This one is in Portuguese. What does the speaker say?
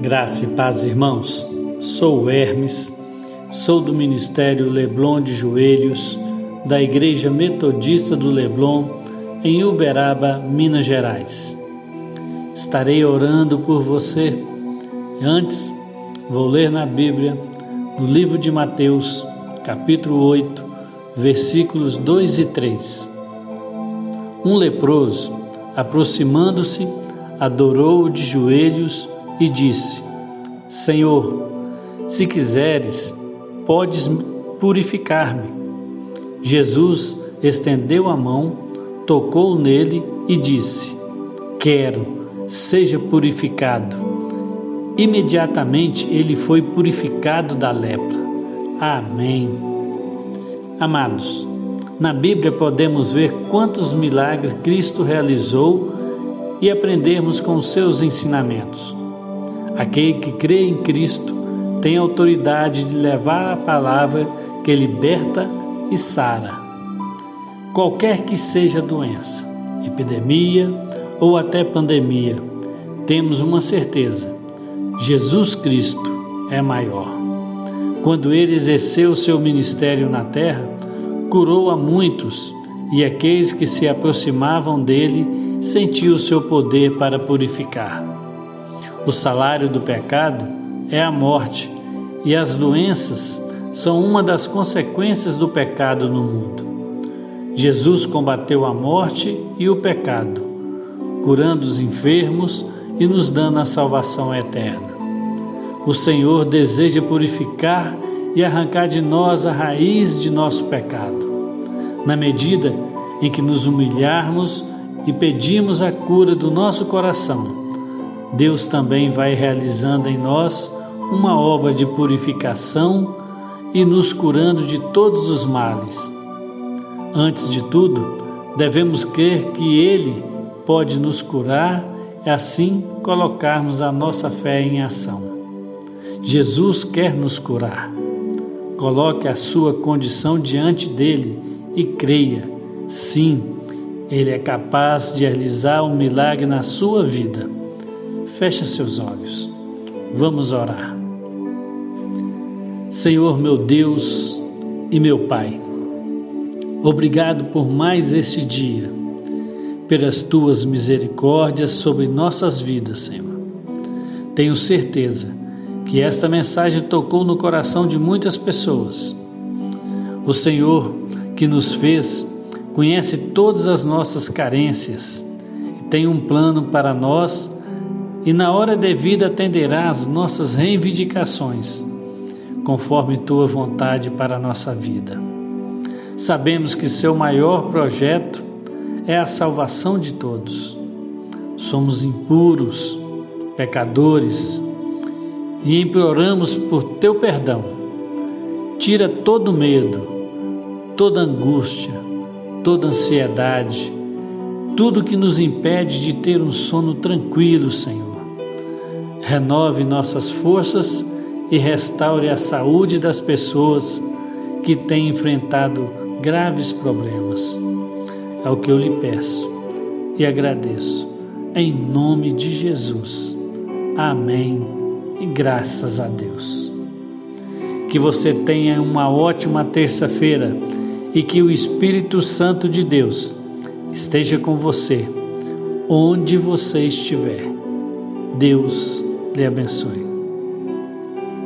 Graça e paz, irmãos. Sou Hermes, sou do Ministério Leblon de Joelhos, da Igreja Metodista do Leblon, em Uberaba, Minas Gerais. Estarei orando por você. Antes, vou ler na Bíblia, no livro de Mateus, capítulo 8, versículos 2 e 3. Um leproso, aproximando-se, adorou-o de joelhos e disse: Senhor, se quiseres, podes purificar-me. Jesus estendeu a mão, tocou nele e disse: Quero, seja purificado. Imediatamente ele foi purificado da lepra. Amém. Amados, na Bíblia podemos ver quantos milagres Cristo realizou e aprendermos com seus ensinamentos. Aquele que crê em Cristo tem autoridade de levar a palavra que liberta e sara. Qualquer que seja a doença, epidemia ou até pandemia, temos uma certeza: Jesus Cristo é maior. Quando ele exerceu seu ministério na terra, curou a muitos e aqueles que se aproximavam dele sentiu o seu poder para purificar. O salário do pecado é a morte, e as doenças são uma das consequências do pecado no mundo. Jesus combateu a morte e o pecado, curando os enfermos e nos dando a salvação eterna. O Senhor deseja purificar e arrancar de nós a raiz de nosso pecado. Na medida em que nos humilharmos e pedimos a cura do nosso coração, Deus também vai realizando em nós uma obra de purificação e nos curando de todos os males. Antes de tudo, devemos crer que Ele pode nos curar e assim colocarmos a nossa fé em ação. Jesus quer nos curar. Coloque a sua condição diante dele e creia. Sim, ele é capaz de realizar um milagre na sua vida. Feche seus olhos. Vamos orar. Senhor meu Deus e meu Pai, obrigado por mais este dia, pelas tuas misericórdias sobre nossas vidas, Senhor. Tenho certeza que esta mensagem tocou no coração de muitas pessoas. O Senhor que nos fez conhece todas as nossas carências e tem um plano para nós e na hora devida atenderá às nossas reivindicações, conforme tua vontade para a nossa vida. Sabemos que seu maior projeto é a salvação de todos. Somos impuros, pecadores e imploramos por teu perdão. Tira todo medo, toda angústia, toda ansiedade, tudo que nos impede de ter um sono tranquilo, Senhor renove nossas forças e restaure a saúde das pessoas que têm enfrentado graves problemas. É o que eu lhe peço e agradeço, em nome de Jesus. Amém e graças a Deus. Que você tenha uma ótima terça-feira e que o Espírito Santo de Deus esteja com você, onde você estiver. Deus lhe abençoe.